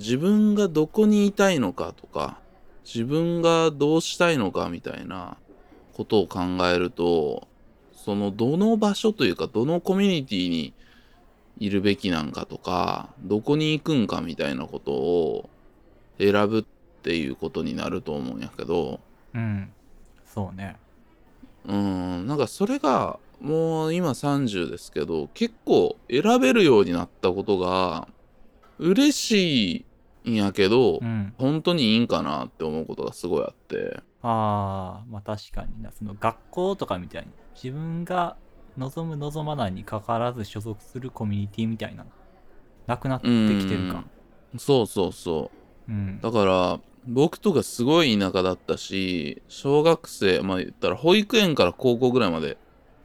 自分がどこにいたいのかとか自分がどうしたいのかみたいなことを考えるとそのどの場所というかどのコミュニティにいるべきなんかとかどこに行くんかみたいなことを選ぶっていうことになると思うんやけど。うん。そうね。うん。なんかそれがもう今30ですけど結構選べるようになったことが嬉しいんやけど、うん。本当にいいんかなって思うことがすごいあって。ああまあ確かにな。その学校とかみたいに自分が望む望まないにかかわらず所属するコミュニティみたいななくなってきてるか。そうそうそう。うん。だから僕とかすごい田舎だったし小学生まあ言ったら保育園から高校ぐらいまで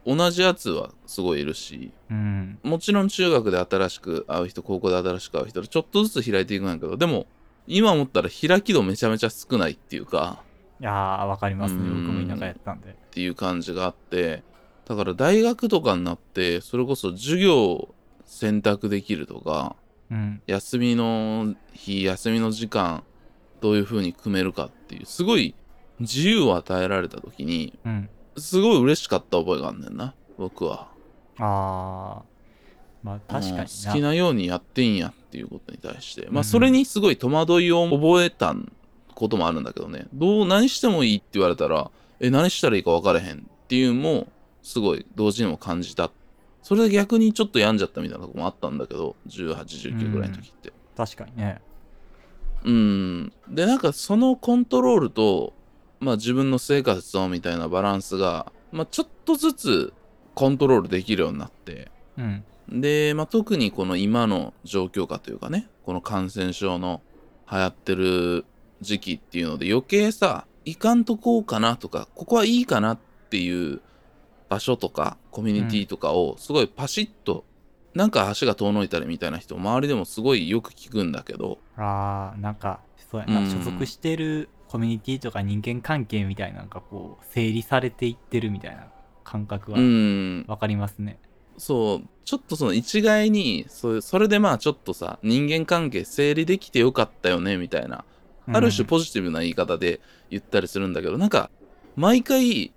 同じやつはすごいいるしうん。もちろん中学で新しく会う人高校で新しく会う人でちょっとずつ開いていくんやけどでも今思ったら開き度めちゃめちゃ少ないっていうかいやーわかりますね。うん。僕も田舎やったんで。っていう感じがあってだから大学とかになってそれこそ授業を選択できるとかうん。休みの日休みの時間どういう風に組めるかっていうすごい自由を与えられた時にうんすごい嬉しかった覚えがあんねんな僕は。ああまあ確かにうんな。好きなようにやってんやっていうことに対して。まうん。あそれにすごい戸惑いを覚えたこともあるんだけどね。どう何してもいいって言われたらえ何したらいいか分からへんっていうのもすごい同時にも感じた。それで逆にちょっと病んじゃったみたいなとこもあったんだけど1819ぐらいの時って。確かにね。うん。でなんかそのコントロールとまあ自分の生活とみたいなバランスがまあちょっとずつコントロールできるようになってうんで、まあ、特にこの今の状況下というかねこの感染症の流行ってる時期っていうので余計さいかんとこうかなとかここはいいかなっていう場所とかコミュニティとかをすごいパシッと、なんか足が遠のいたりみたいな人周りでもすごいよく聞くんだけどああなんかそうやな、うん。所属してるコミュニティとか人間関係みたいなのがこう整理されていってるみたいな感覚はうん。わかりますね。そう。ちょっとその一概にそそれでまあちょっとさ人間関係整理できてよかったよねみたいな。ある種うんポジティブな言い方で言ったりするんだけど、なんか毎回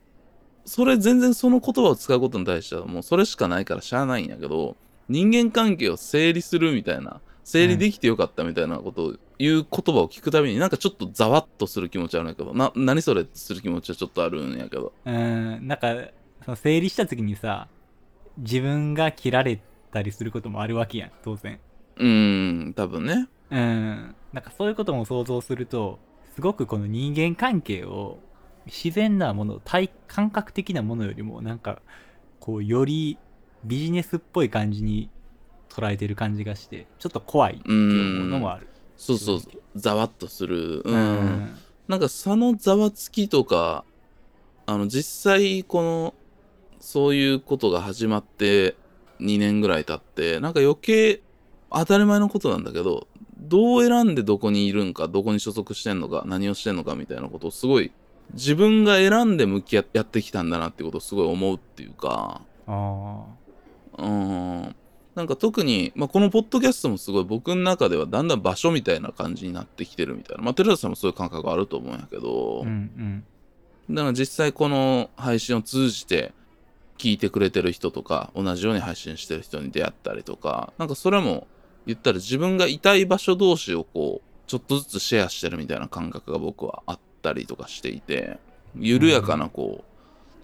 それ全然その言葉を使うことに対してはもうそれしかないからしゃあないんやけど人間関係を整理するみたいな整理できてよかったみたいなことを言う言葉を聞くたびになんかちょっとざわっとする気持ちあるんやけど。な何それする気持ちはちょっとあるんやけど。うんなんかその整理した時にさ自分が切られたりすることもあるわけやん当然。うーん多分ね。うんなんかそういうことも想像するとすごくこの人間関係を自然なもの体感覚的なものよりもなんかこうよりビジネスっぽい感じに捉えてる感じがしてちょっと怖いっていうのもある。そうそうざわっとする。う、うん。なんかそのざわつきとかあの実際このそういうことが始まって2年ぐらい経ってなんか余計当たり前のことなんだけどどう選んでどこにいるんかどこに所属してんのか何をしてんのかみたいなことをすごい自分が選んで向き合ってやってきたんだなってことをすごい思うっていうか。あうんなんか特に、まあ、このポッドキャストもすごい僕の中ではだんだん場所みたいな感じになってきてるみたいな。まあ寺田さんもそういう感覚あると思うんやけど、あうんうん。だから実際この配信を通じて聞いてくれてる人とか同じように配信してる人に出会ったりとかなんかそれも言ったら自分がいたい場所同士をこうちょっとずつシェアしてるみたいな感覚が僕はあったりとかしていて緩やかなこう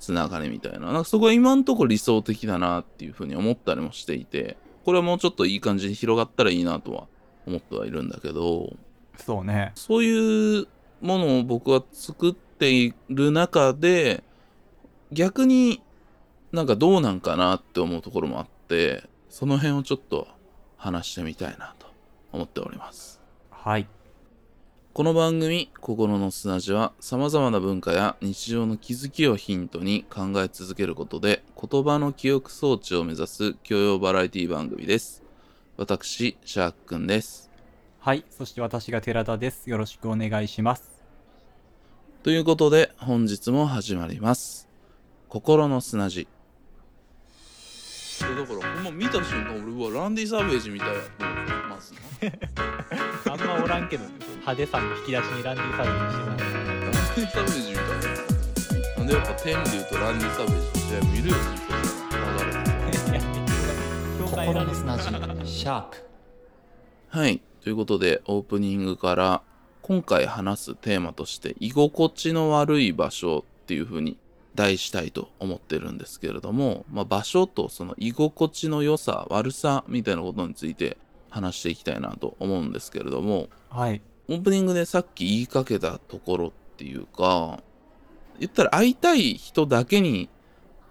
つながりみたいな。なんかそこが今んとこ理想的だなっていうふうに思ったりもしていてこれはもうちょっといい感じに広がったらいいなとは思ってはいるんだけどそうね。そういうものを僕は作っている中で逆になんかどうなんかなって思うところもあってその辺をちょっと話してみたいなと思っております。はいこの番組「心の砂地」はさまざまな文化や日常の気づきをヒントに考え続けることで言葉の記憶装置を目指す教養バラエティ番組です。私シャークくんです。はいそして私が寺田です。よろしくお願いします。ということで本日も始まります。心の砂地だからほんま見た瞬間俺はランディ・サーベージみたいやと思ってますあんまおらんけどね派手さの引き出しにランディ・サベージしてたランディ・サベージみたいな。なんでやっぱ天竜とランディ・サベージの試合見るように流れてる心の砂地シャープはい。ということで、オープニングから、今回話すテーマとして、居心地の悪い場所っていう風に題したいと思ってるんですけれども、まあ、場所とその居心地の良さ、悪さみたいなことについて話していきたいなと思うんですけれども、はい。オープニングでさっき言いかけたところっていうか、言ったら会いたい人だけに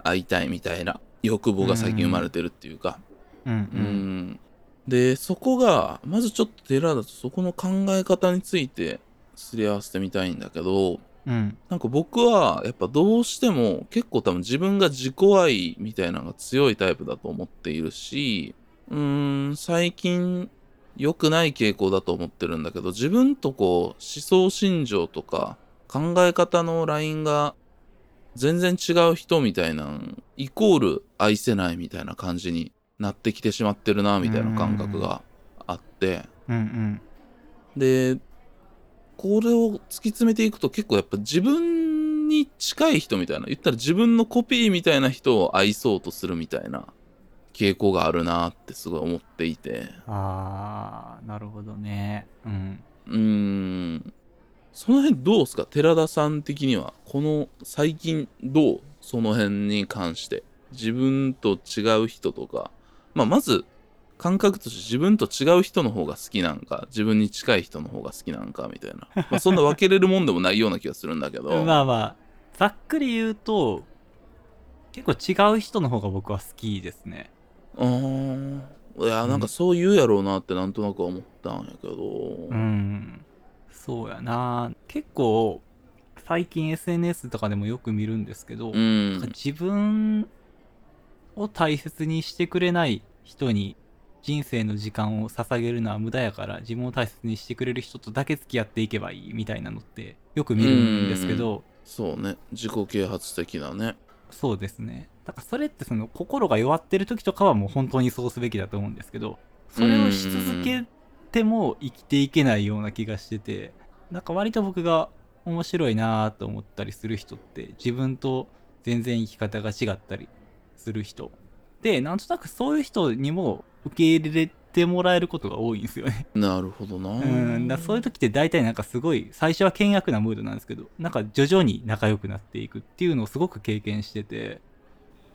会いたいみたいな欲望が最近生まれてるっていうか、うん。ううんん。で、そこが、まずちょっと寺だとそこの考え方についてすり合わせてみたいんだけど、うん。なんか僕はやっぱどうしても結構多分自分が自己愛みたいなのが強いタイプだと思っているし、うーん、最近良くない傾向だと思ってるんだけど、自分とこう思想信条とか考え方のラインが全然違う人みたいな、イコール愛せないみたいな感じになってきてしまってるな、みたいな感覚があって、うんうん。で、これを突き詰めていくと結構やっぱ自分に近い人みたいな、言ったら自分のコピーみたいな人を愛そうとするみたいな傾向があるなってすごい思っていて、あーなるほどね。うん。うーん、その辺どうですか？寺田さん的には、この最近どう？その辺に関して。自分と違う人とか、まあまず感覚として自分と違う人の方が好きなんか、自分に近い人の方が好きなんかみたいな。まあそんな分けれるもんでもないような気がするんだけど。まあまあざっくり言うと結構違う人の方が僕は好きですねうーん。いや、なんかそう言うやろうなってなんとなく思ったんやけど。うんそうやな結構最近 SNS とかでもよく見るんですけど、うん。自分を大切にしてくれない人に人生の時間を捧げるのは無駄やから自分を大切にしてくれる人とだけ付き合っていけばいいみたいなのってよく見るんですけどそうね。自己啓発的なね。そうですねだからそれってその心が弱ってる時とかはもう本当にそうすべきだと思うんですけどそれをし続けても生きていけないような気がしててなんか割と僕が面白いなと思ったりする人って自分と全然生き方が違ったりする人でなんとなくそういう人にも受け入れてもらえることが多いんですよね。なるほどな。うん。だそういう時って大体なんかすごい最初は険悪なムードなんですけどなんか徐々に仲良くなっていくっていうのをすごく経験してて。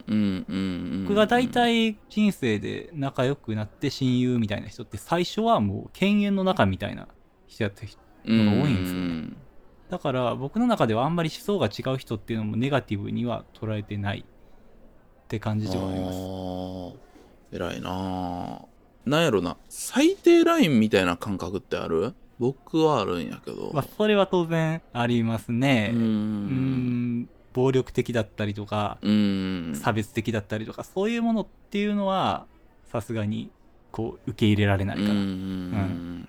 うんうんうん。僕が大体人生で仲良くなって親友みたいな人って最初はもう犬猿の中みたいな人やった人のが多いんですよね。だから僕の中ではあんまり思想が違う人っていうのもネガティブには捉えてないって感じではあります。偉いなあなんやろな最低ラインみたいな感覚ってある？僕はあるんやけど、まあそれは当然ありますね。うん。ん。暴力的だったりとかうん。差別的だったりとかそういうものっていうのはさすがにこう受け入れられないから、うん。うん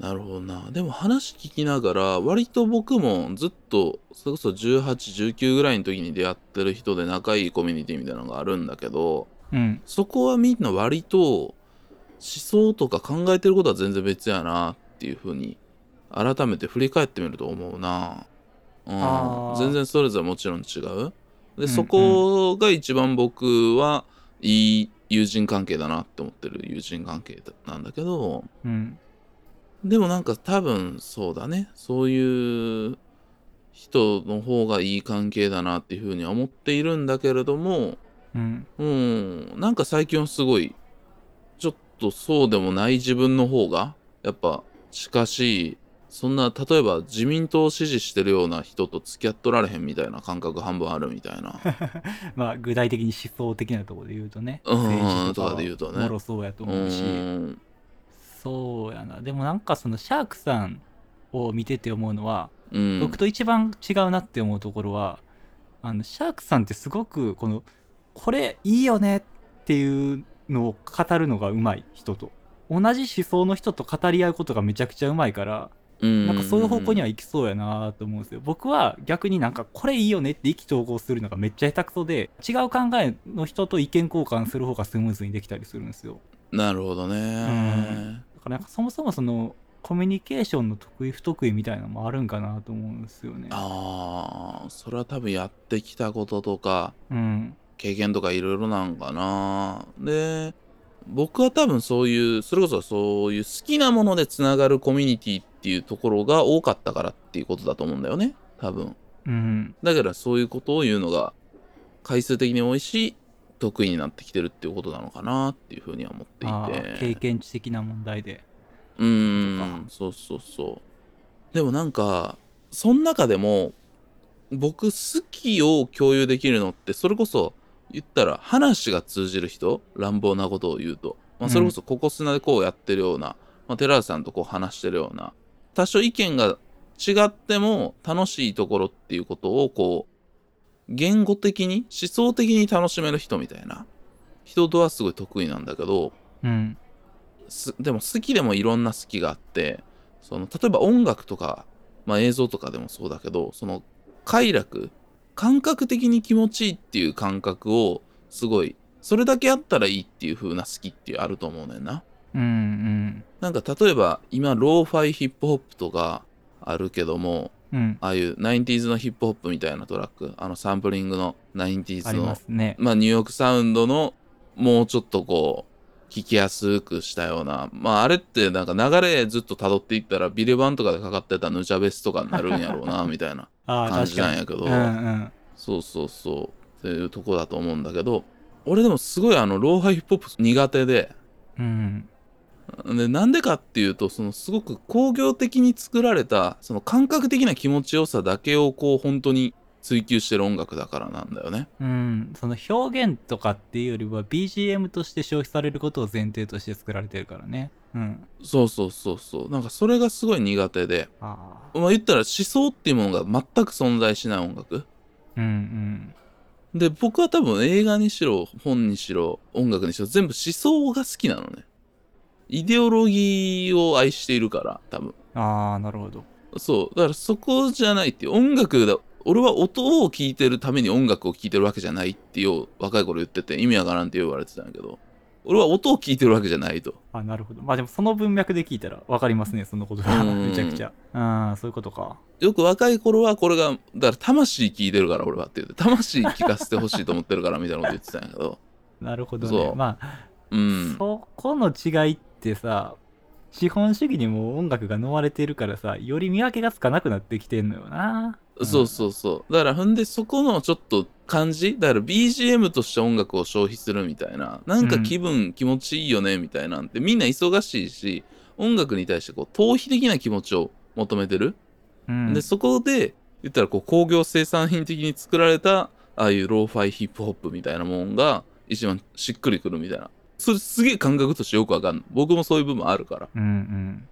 なるほどな。でも話聞きながら割と僕もずっとそれこそ1819ぐらいの時に出会ってる人で仲いいコミュニティみたいなのがあるんだけどうん。そこはみんな割と思想とか考えてることは全然別やなっていうふうに改めて振り返ってみると思うな、うん。全然それぞれもちろん違う。で、んそこが一番僕はいい友人関係だなって思ってる友人関係なんだけどうんでもなんか多分そうだねそういう人の方がいい関係だなっていうふうには思っているんだけれどもうんうん、なんか最近はすごい、ちょっとそうでもない自分の方が、やっぱ近しい、そんな、例えば自民党を支持してるような人と付き合っとられへんみたいな感覚半分あるみたいな。まあ具体的に思想的なところで言うとねうんとかで言うとねもろそうやとう思うしん。そうやなでもなんかそのシャークさんを見てて思うのは、うん。僕と一番違うなって思うところはあのシャークさんってすごくこのこれいいよねっていうのを語るのがうまい人と同じ思想の人と語り合うことがめちゃくちゃうまいからうん、なんかそういう方向には行きそうやなと思うんですよ。僕は逆になんかこれいいよねって意気投合するのがめっちゃ下手くそで違う考えの人と意見交換する方がスムーズにできたりするんですよ。なるほどね。だからなんかそもそもそのコミュニケーションの得意不得意みたいなのもあるんかなと思うんですよね。ああ、それは多分やってきたこととか、うん。経験とかいろいろなんかな。で、僕は多分そういう、それこそそういう好きなものでつながるコミュニティっていうところが多かったからっていうことだと思うんだよね。多分。うん。だからそういうことを言うのが回数的に多いし、得意になってきてるっていうことなのかなっていうふうには思っていあー経て。験値的な問題で。うーん、そうそうそう。でもなんか、その中でも、僕好きを共有できるのって、それこそ言ったら話が通じる人、乱暴なことを言うと。まあ、それこそここ砂でこうやってるような、まあ、寺田さんとこう話してるような、多少意見が違っても楽しいところっていうことをこう、言語的に、思想的に楽しめる人みたいな人とはすごい得意なんだけど、うん。すでも好きでもいろんな好きがあってその例えば音楽とか、まあ、映像とかでもそうだけどその快楽感覚的に気持ちいいっていう感覚をすごいそれだけあったらいいっていう風な好きってあると思うねんな。うんうん。なんか例えば今ローファイヒップホップとかあるけどもうん。ああいう 90s のヒップホップみたいなトラックあのサンプリングの 90s ありまのすね。まあ、ニューヨークサウンドのもうちょっとこう聞きやすくしたようなまああれってなんか流れずっと辿っていったらビレバンとかでかかってたヌチャベスとかになるんやろうな みたいな感じ。なんやけど、うんうん。そうそうそうっていうとこだと思うんだけど俺でもすごいあのローハイヒップホップ苦手でうん。でなんでかっていうとそのすごく工業的に作られたその感覚的な気持ちよさだけをこう本当に追求してる音楽だからなんだよね。うん。その表現とかっていうよりは BGM として消費されることを前提として作られてるからね。うん。そうそうそうそうなんかそれがすごい苦手で。まあ言ったら思想っていうものが全く存在しない音楽。うんうん。で、僕は多分映画にしろ、本にしろ、音楽にしろ、全部思想が好きなのね。イデオロギーを愛しているから、多分。ああ、なるほど。そう。だからそこじゃないっていう、音楽だ、俺は音を聴いてるために音楽を聴いてるわけじゃないっていう若い頃言ってて意味わからんって言われてたんやけど、俺は音を聴いてるわけじゃないと。あなるほど。まあでもその文脈で聞いたら分かりますね、そのことが。うんめちゃくちゃ。ああ、そういうことか。よく若い頃はこれが、だから魂聞いてるから俺はって言って、魂聞かせてほしいと思ってるからみたいなこと言ってたんやけど、なるほどね。そうまあ、うん。そこの違いってさ、資本主義にも音楽が飲まれてるからさ、より見分けがつかなくなってきてんのよな。そうそうそう。だから、ほんで、そこのちょっと感じだから BGM として音楽を消費するみたいな。なんか気分、気持ちいいよね、みたいなんて、みんな忙しいし、音楽に対してこう、逃避的な気持ちを求めてる。うん。で、そこで、言ったらこう、工業生産品的に作られた、ああいうローファイヒップホップみたいなもんが、一番しっくりくるみたいな。それすげえ感覚としてよくわかんない。僕もそういう部分あるから。うんうん。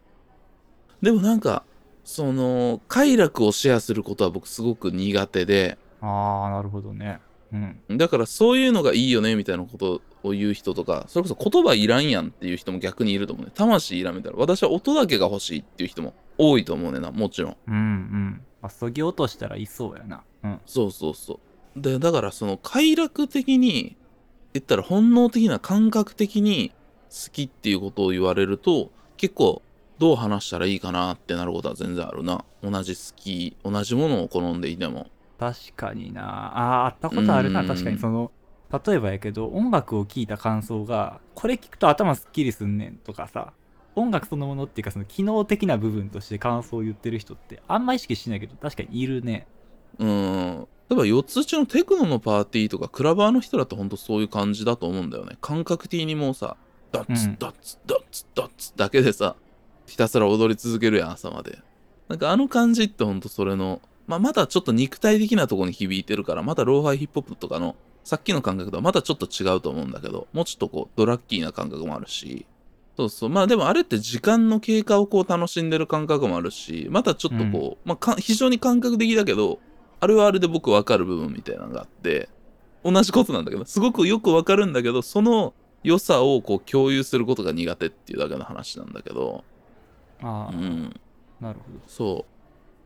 でもなんか、その、快楽をシェアすることは僕すごく苦手で、ああ、なるほどね。うん。だからそういうのがいいよねみたいなことを言う人とか、それこそ言葉いらんやんっていう人も逆にいると思うね。魂いらんみたいな。私は音だけが欲しいっていう人も多いと思うねんな、もちろん。うんうん。まあ、そぎ落としたらいそうやな。うん。そうそうそう。で、だからその快楽的に、言ったら本能的な感覚的に好きっていうことを言われると、結構どう話したらいいかなってなることは全然あるな。同じ好き、同じものを好んでいても。確かにな。ああ、あったことあるな。うん確かにその、例えばやけど、音楽を聴いた感想が、これ聞くと頭すっきりすんねんとかさ、音楽そのものっていうか、その機能的な部分として感想を言ってる人って、あんま意識しないけど、確かにいるね。うん。例えば四つ打ちのテクノのパーティーとかクラバーの人だと本当そういう感じだと思うんだよね。感覚的にもうさ、ダッツうんダッツダッツダッツだけでさ、ひたすら踊り続けるやん、朝まで。なんかあの感じってほんとそれの、まあ、まだちょっと肉体的なとこに響いてるから、またローファイヒップホップとかの、さっきの感覚とはまたちょっと違うと思うんだけど、もうちょっとこう、ドラッギーな感覚もあるし、そうそう。まあでもあれって時間の経過をこう楽しんでる感覚もあるし、またちょっとこう、まあか非常に感覚的だけど、あれはあれで僕分かる部分みたいなのがあって、同じことなんだけど、すごくよく分かるんだけど、その良さをこう共有することが苦手っていうだけの話なんだけど、ああ、うん。なるほど。そ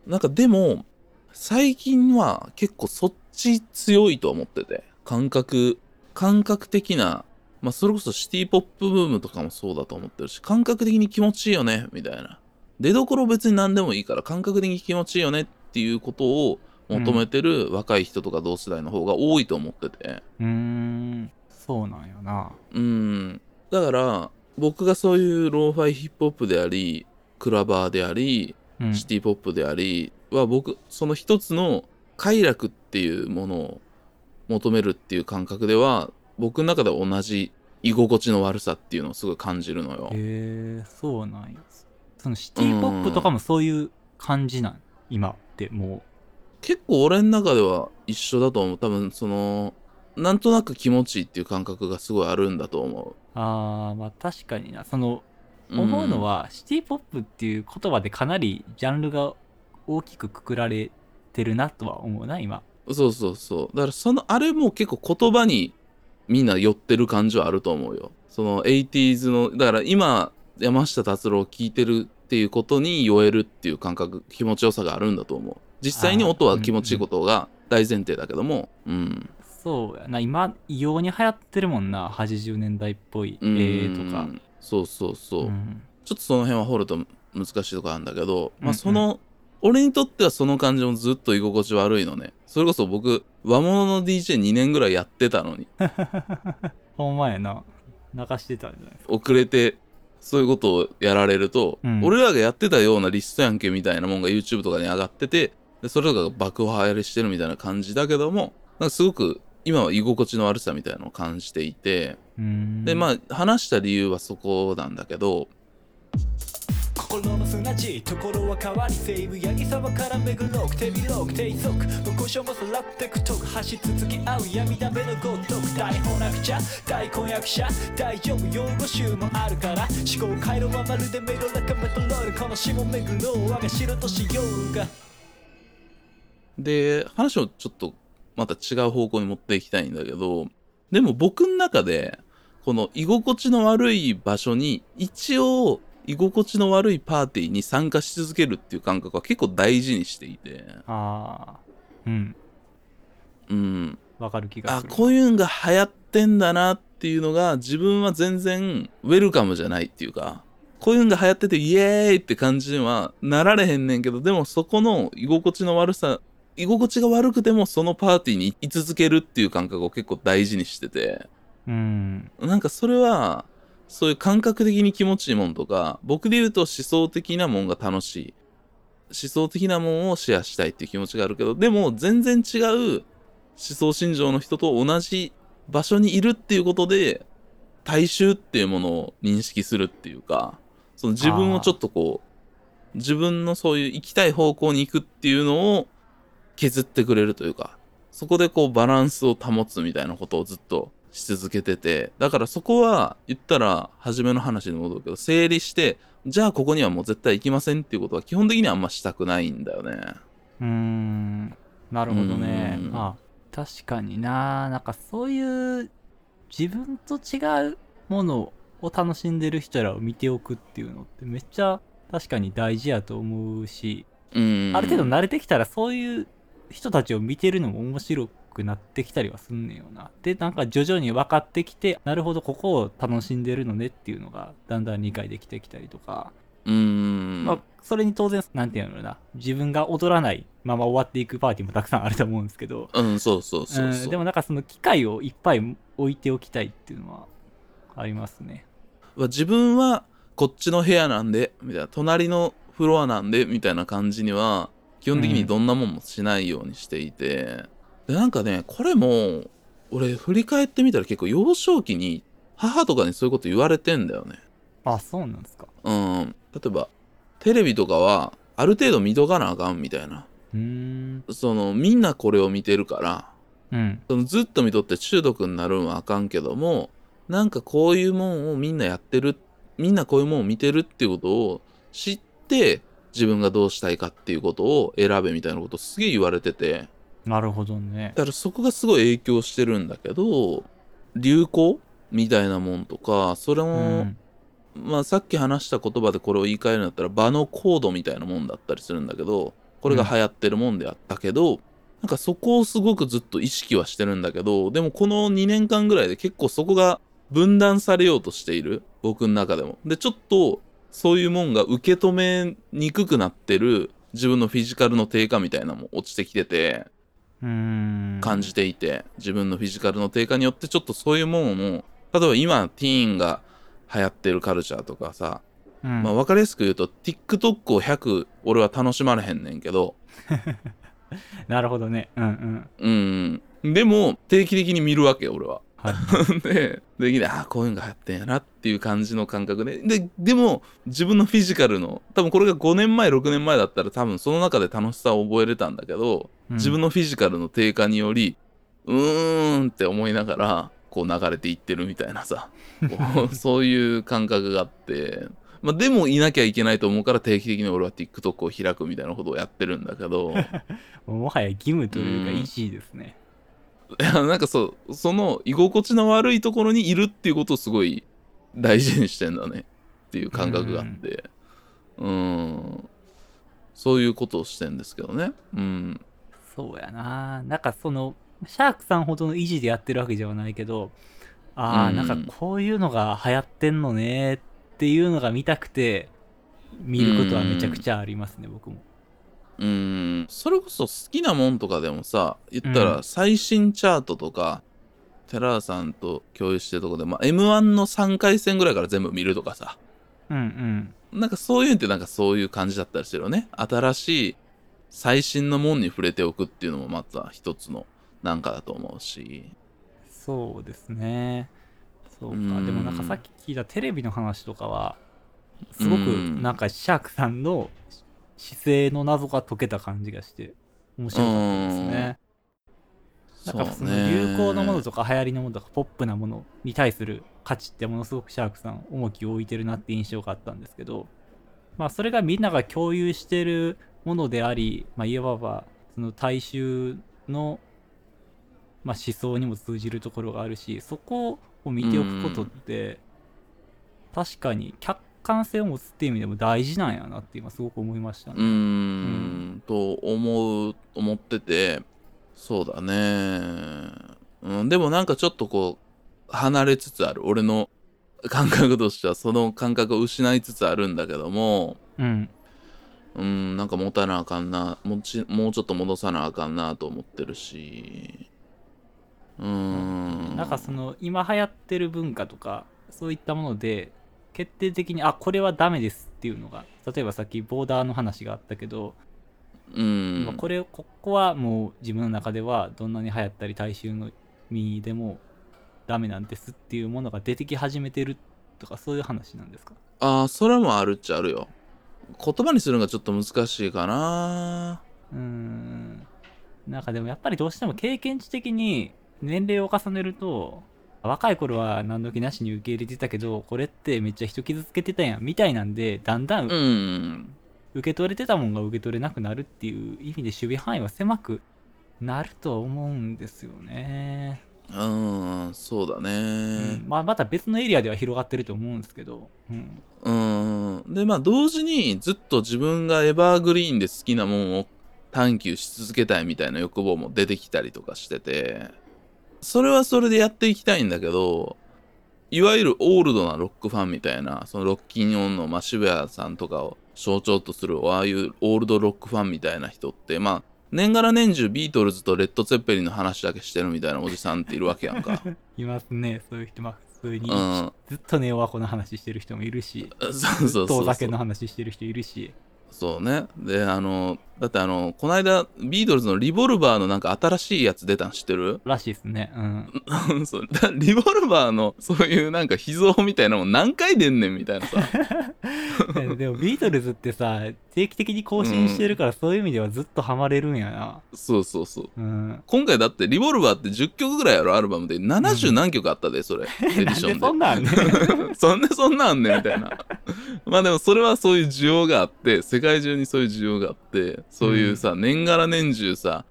う。なんかでも、最近は結構そっち強いと思ってて、感覚、感覚的な、まあそれこそシティポップブームとかもそうだと思ってるし、感覚的に気持ちいいよね、みたいな。出どころ別に何でもいいから感覚的に気持ちいいよねっていうことを求めてる若い人とか同世代の方が多いと思ってて。うーん。そうなんよな。うん。だから僕がそういうローファイヒップホップでありクラバーでありうん。シティポップでありは僕その一つの快楽っていうものを求めるっていう感覚では僕の中では同じ居心地の悪さっていうのをすごい感じるのよ。へえそうなんや。そのシティポップとかもそういう感じなん？今っても結構俺の中では一緒だと思う。多分そのなんとなく気持ちいいっていう感覚がすごいあるんだと思う。あーまあ確かにな。そのう。思うのは、シティポップっていう言葉でかなりジャンルが大きくくくられてるなとは思うな今。うんそうそうそう。だからそのあれも結構言葉にみんな寄ってる感じはあると思うよ。その 80s のだから今山下達郎を聴いてるっていうことに酔えるっていう感覚気持ちよさがあるんだと思う実際に音は気持ちいいことが大前提だけどもうん。そうやな。今異様に流行ってるもんな80年代っぽいうん。絵とか。そうそうそう、うん。ちょっとその辺は掘ると難しいとこあるんだけど、うん。うんまあその俺にとってはその感じもずっと居心地悪いのね。それこそ僕和物の DJ2 年ぐらいやってたのに。ほんまやな。泣かしてたんじゃない遅れてそういうことをやられると、うん。俺らがやってたようなリストやんけみたいなもんが YouTube とかに上がっててでそれとかが爆破やりしてるみたいな感じだけどもなんかすごく今は居心地の悪さみたいなのを感じていて、でまあ話した理由はそこなんだけど心の砂地ところは変わり西武八木沢から巡ろう手広く低速無故障もさらってくとく走り続き合う闇だめのごとく大本なくちゃ大婚約者大丈夫用語集もあるから思考回路はまるでメロラカメトロール。この下巡ろう我が城としようがで話をちょっとまた違う方向に持っていきたいんだけどでも僕の中でこの居心地の悪い場所に一応居心地の悪いパーティーに参加し続けるっていう感覚は結構大事にしていて。ああうん。うん。わかる気がする。あこういうのが流行ってんだなっていうのが自分は全然ウェルカムじゃないっていうかこういうのが流行っててイエーイって感じにはなられへんねんけどでもそこの居心地の悪さ居心地が悪くてもそのパーティーに居続けるっていう感覚を結構大事にしてて。うん。なんかそれはそういう感覚的に気持ちいいもんとか僕で言うと思想的なもんが楽しい。思想的なもんをシェアしたいっていう気持ちがあるけどでも全然違う思想信条の人と同じ場所にいるっていうことで大衆っていうものを認識するっていうかその自分をちょっとこう自分のそういう行きたい方向に行くっていうのを削ってくれるというかそこでこうバランスを保つみたいなことをずっとし続けててだからそこは言ったら初めの話に戻るけど整理してじゃあここにはもう絶対行きませんっていうことは基本的にはあんましたくないんだよね。うーん。なるほどね。うん。あ確かにな。なんかそういう自分と違うものを楽しんでる人らを見ておくっていうのってめっちゃ確かに大事やと思うし、うん。ある程度慣れてきたらそういう人たちを見てるのも面白くなってきたりはすんねんよな。で、なんか徐々に分かってきて、なるほど、ここを楽しんでるのねっていうのがだんだん理解できてきたりとか、うん。まあ、それに当然、なんていうのな、自分が踊らないまま終わっていくパーティーもたくさんあると思うんですけど、うんそうそうそうう。んそうでもなんかその機会をいっぱい置いておきたいっていうのはありますね。自分はこっちの部屋なんでみたいな隣のフロアなんでみたいな感じには基本的にどんなもんもしないようにしていて、でなんかねこれも俺振り返ってみたら結構幼少期に母とかにそういうこと言われてんだよねあ、そうなんですか。うん例えばテレビとかはある程度見とかなあかんみたいなうーん。そのみんなこれを見てるからうん。そのずっと見とって中毒になるんはあかんけどもなんかこういうもんをみんなやってるみんなこういうもんを見てるっていうことを知って自分がどうしたいかっていうことを選べみたいなことをすげえ言われててなるほどね。だからそこがすごい影響してるんだけど流行みたいなもんとかそれうも、ん。まあさっき話した言葉でこれを言い換えるんだったら場のコードみたいなもんだったりするんだけどこれが流行ってるもんであったけど、なんかそこをすごくずっと意識はしてるんだけどでもこの2年間ぐらいで結構そこが分断されようとしている僕の中でもでちょっとそういうもんが受け止めにくくなってる自分のフィジカルの低下みたいなのも落ちてきてて感じていて、自分のフィジカルの低下によってちょっとそういうもんも例えば今ティーンが流行ってるカルチャーとかさ、うん。まあ分かりやすく言うと TikTok を100俺は楽しまれへんねんけど。なるほどね。うんうん。うん。でも定期的に見るわけよ俺は。はい で、できて、ああ、こういうのが流行ってんやなっていう感じの感覚で。で、でも、自分のフィジカルの、多分これが5年前、6年前だったら多分その中で楽しさを覚えれたんだけど、うん。自分のフィジカルの低下により、うーんって思いながら、こう流れていってるみたいなさ、そういう感覚があって、まあでもいなきゃいけないと思うから定期的に俺は TikTok を開くみたいなことをやってるんだけど、もはや義務というかうん。意思ですねいやなんかそうその居心地の悪いところにいるっていうことをすごい大事にしてんだね。っていう感覚があって。うん。そういうことをしてんですけどね。うん。そうやな。なんかそのシャークさんほどの維持でやってるわけではないけどああ、うん。なんかこういうのが流行ってんのねっていうのが見たくて見ることはめちゃくちゃありますね、僕もうん。それこそ好きなもんとかでもさ言ったうら最新チャートとか、寺田さんと共有してるとこで、まあ、m 1の3回戦ぐらいから全部見るとかさ。うんうん。なんかそういうんってなんかそういう感じだったりしてるよね。新しい最新のもんに触れておくっていうのもまた一つのなんかだと思うし。そうですね。そうか。うん。でもなんかさっき聞いたテレビの話とかはすごくうん。なんかシャークさんの姿勢の謎が解けた感じがして面白かったですね。なんかその流行のものとか流行りのものとかポップなものに対する価値ってものすごくシャークさん重きを置いてるなって印象があったんですけどまあそれがみんなが共有してるものでありまあいわばその大衆のまあ思想にも通じるところがあるしそこを見ておくことって確かに客観性を持つっていう意味でも大事なんやなって今すごく思いましたうーね。ん、と思う、思ってて、そうだね。うん、でもなんかちょっとこう、離れつつある。俺の感覚としてはその感覚を失いつつあるんだけども、うん。うん、なんか持たなあかんな、もちもうちょっと戻さなあかんなと思ってるし、うーん。なんかその今流行ってる文化とかそういったもので決定的にあこれはダメですっていうのが例えばさっきボーダーの話があったけど、うんまあこれここはもう自分の中ではどんなに流行ったり大衆の身でもダメなんですっていうものが出てき始めてるとかそういう話なんですか？ああ、それもあるっちゃあるよ。言葉にするのがちょっと難しいかな。うーんなんかでもやっぱりどうしても経験値的に年齢を重ねると若い頃は何時なしに受け入れてたけどこれってめっちゃ人傷つけてたやんみたいなんでだんだんうん。受け取れてたもんが受け取れなくなるっていう意味で守備範囲は狭くなるとは思うんですよね、うん、そうだうねん。まあ、また別のエリアでは広がってると思うんですけど、うん、うん。で、まあ、同時にずっと自分がエバーグリーンで好きなもんを探求し続けたいみたいな欲望も出てきたりとかしてて、それはそれでやっていきたいんだけど、いわゆるオールドなロックファンみたいな、そのロッキンオンの、まあ、渋谷さんとかを象徴とする、ああいうオールドロックファンみたいな人って、まあ、年がら年中ビートルズとレッド・ツェッペリンの話だけしてるみたいなおじさんっているわけやんか。いますねそういう人まあ普通にうん。ずっとネオワコの話してる人もいるし そうそうそうそう。遠酒の話してる人いるしそうね。で、あの、だってあの、この間、ビートルズのリボルバーのなんか新しいやつ出たん知ってる？らしいですねうん そうだリボルバーのそういうなんか秘蔵みたいなのも何回出んねんみたいなさ。でもビートルズってさ定期的に更新してるから、そういう意味ではずっとハマれるんやなそうそうそう。うん今回だってリボルバーって10曲ぐらいあるアルバムで70何曲あったで、それ。エディションで。なんでそんなんあんねん そんでそんなんあんねんみたいな。まあでもそれはそういう需要があって、世界中にそういう需要があって、そういうさ、年がら年中さ、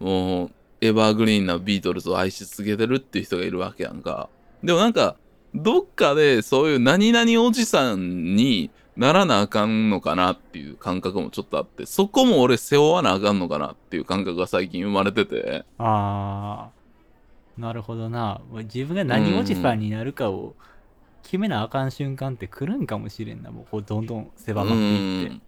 もう、エバーグリーンなビートルズを愛し続けてるっていう人がいるわけやんか。でもなんか、どっかでそういう何々おじさんにならなあかんのかなっていう感覚もちょっとあって、そこも俺背負わなあかんのかなっていう感覚が最近生まれてて。あーなるほどな自分が何おじさんになるかを決めなあかん瞬間って来るんかもしれんなもうこうどんどん狭まっていってうん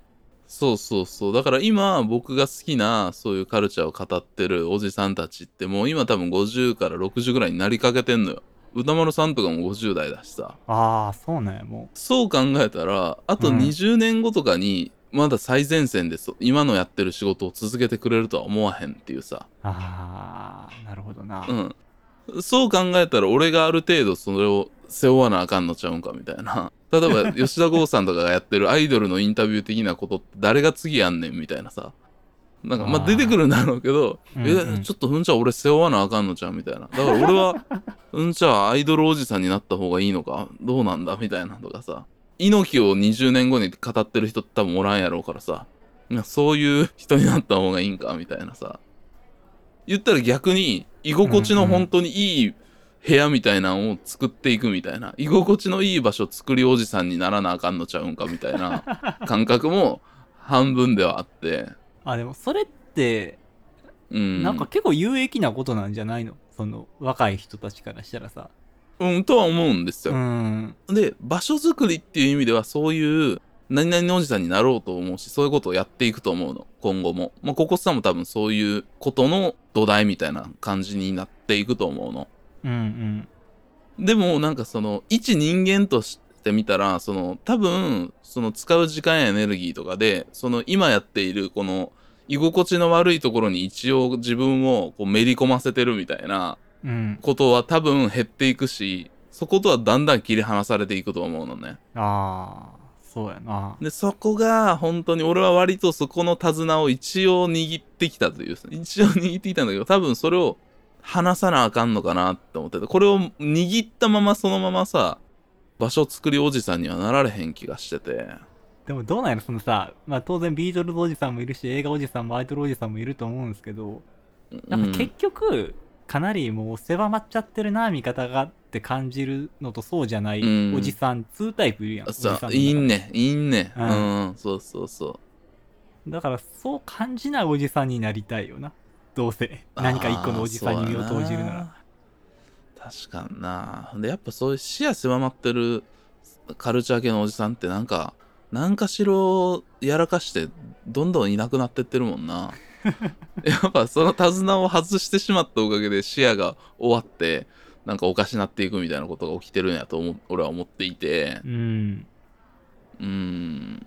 そうそうそう。だから今僕が好きなそういうカルチャーを語ってるおじさんたちってもう今多分50から60ぐらいになりかけてんのよ。歌丸さんとかも50代だしさ。ああそうなんやもそう考えたら、あとうん20年後とかにまだ最前線でそ今のやってる仕事を続けてくれるとは思わへんっていうさ。うああなるほどな、うん。そう考えたら俺がある程度それを背負わなあかんのちゃうんかみたいな。例えば吉田剛さんとかがやってるアイドルのインタビュー的なことって誰が次やんねんみたいなさ。なんかまあ出てくるんだろうけど、うんうんえ、ちょっとうんちゃ俺背負わなあかんのちゃうみたいな。だから俺は うんちゃアイドルおじさんになった方がいいのか？どうなんだ？みたいなとかさ。猪木を20年後に語ってる人って多分おらんやろうからさ。そういう人になった方がいいんか？みたいなさ。言ったら逆に居心地の本当にいい部屋みたいなのを作っていくみたいな。居心地のいい場所作りおじさんにならなあかんのちゃうんかみたいな 感覚も半分ではあって。あでもそれってうん。なんか結構有益なことなんじゃないの？その若い人たちからしたらさ。うんとは思うんですうよ、ん。で場所作りっていう意味ではそういう何々のおじさんになろうと思うしそういうことをやっていくと思うの。今後も。まあここさんも多分そういうことの土台みたいな感じになっていくと思うの。うんうん。でもなんかその一人間として見たらその多分その使う時間やエネルギーとかでその今やっているこの居心地の悪いところに一応自分をこうめり込ませてるみたいなうん。ことは多分減っていくしそことはだんだん切り離されていくと思うのね。ああそうやな。でそこが本当に俺は割とそこの手綱を一応握ってきたという一応握ってきたんだけど多分それを離さなあかんのかなって思っててこれを握ったままそのままさ場所作りおじさんにはなられへん気がしてて。でもどうなんやろそのさ、まあ当然ビートルズおじさんもいるし、映画おじさんもアイドルおじさんもいると思うんですけど、なんか結局、かなりもう狭まっちゃってるな、見方がって感じるのとそうじゃないうん。おじさん、2タイプいるやん。おじさんの中でさいいんね。いいんね。ううん。ん、そうそうそう。だからそう感じないおじさんになりたいよな。どうせ。何か一個のおじさんに身を投じるなら。確かにな。でやっぱそういう視野狭まってるカルチャー系のおじさんってなんか何かしろやらかしてどんどんいなくなってってるもんな やっぱその手綱を外してしまったおかげで視野が終わってなんかおかしなっていくみたいなことが起きてるんやと思う俺は思っていて。うん。うーん。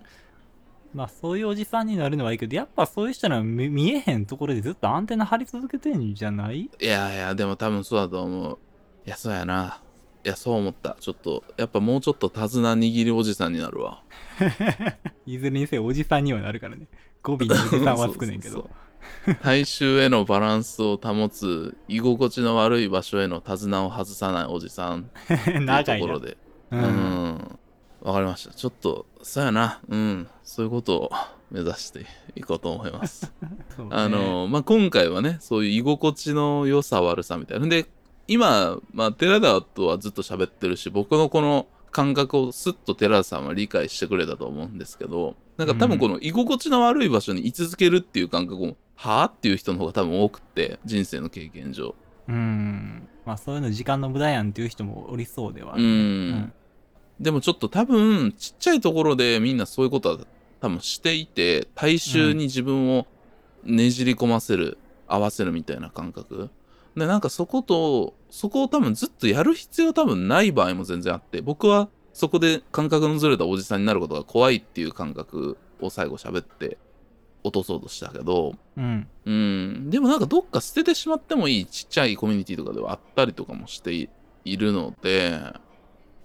まあそういうおじさんになるのはいいけど、やっぱそういう人らは見見えへんところでずっとアンテナ張り続けてんじゃない？いやいやでも多分そうだと思う。いやそうやな。いやそう思った。ちょっとやっぱもうちょっと手綱握りおじさんになるわ。いずれにせよおじさんにはなるからね。語尾におじさんはつくねんけど。大衆へのバランスを保つ居心地の悪い場所への手綱を外さないおじさんっていうところ。で。う。うん。ん。わかりました。ちょっとそうやな。うん。そういうことを目指していこうと思います。あのまあ今回はねそういう居心地の良さ悪さみたいな。で今まあ寺田とはずっと喋ってるし僕のこの感覚をスッと寺田さんは理解してくれたと思うんですけどなんか多分この居心地の悪い場所に居続けるっていう感覚もはあっていう人の方が多分多くって人生の経験上。うん。まあそういうの時間の無駄やんっていう人もおりそうではあうるん、ね。でもちょっと多分ちっちゃいところでみんなそういうことは多分していて大衆に自分をねじり込ませる、合わせるみたいな感覚でなんかそことそこを多分ずっとやる必要多分ない場合も全然あって僕はそこで感覚のずれたおじさんになることが怖いっていう感覚を最後喋って落とそうとしたけどうん。うん、でもなんかどっか捨ててしまってもいいちっちゃいコミュニティとかではあったりとかもしていいるので、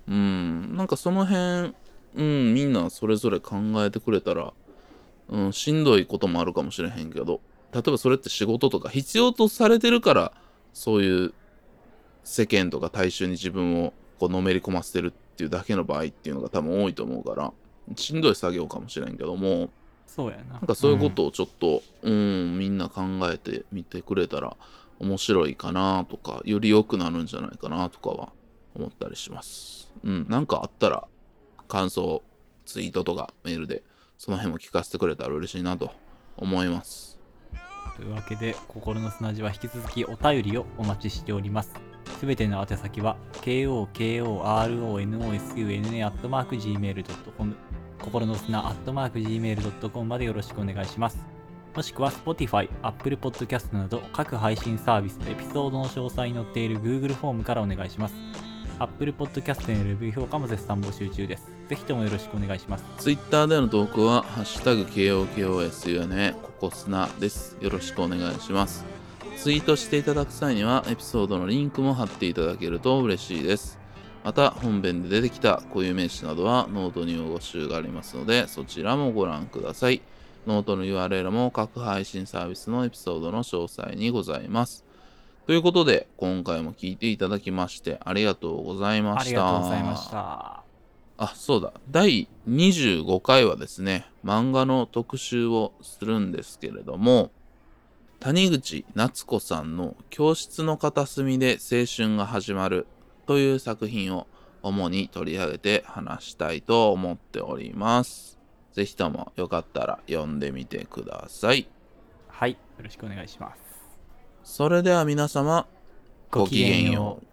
うん、なんかその辺、うん、みんなそれぞれ考えてくれたら、うん、しんどいこともあるかもしれへんけど、例えばそれって仕事とか必要とされてるから、そういう世間とか大衆に自分をこうのめり込ませてるっていうだけの場合っていうのが多分多いと思うから、しんどい作業かもしれんけども、そうやな。なんかそういうことをちょっと、うん、みんな考えてみてくれたら面白いかなとか、より良くなるんじゃないかなとかは思ったりします。うん、なんかあったら感想、ツイートとかメールでその辺も聞かせてくれたら嬉しいなと思います。というわけで、心の砂地は引き続きお便りをお待ちしております。すべての宛先は kokoronosuna.gmail.com 心の砂 .gmail.com までよろしくお願いします。もしくは Spotify、Apple Podcast など各配信サービスのエピソードの詳細に載っている Google フォームからお願いします。Apple Podcast へのレビュー評価も絶賛募集中です。ぜひともよろしくお願いします。Twitter での投稿は、ハッシュタグ KOKOSUNA ココスナです。よろしくお願いします。ツイートしていただく際には、エピソードのリンクも貼っていただけると嬉しいです。また、本編で出てきた固有名詞などはノートに応募集がありますので、そちらもご覧ください。ノートの URL も各配信サービスのエピソードの詳細にございます。ということで、今回も聞いていただきましてありがとうございました。ありがとうございました。あ、そうだ。第25回はですね、漫画の特集をするんですけれども、谷口夏子さんの教室の片隅で青春が始まるという作品を主に取り上げて話したいと思っております。ぜひともよかったら読んでみてください。はい、よろしくお願いします。それでは皆様、ごきげんよう。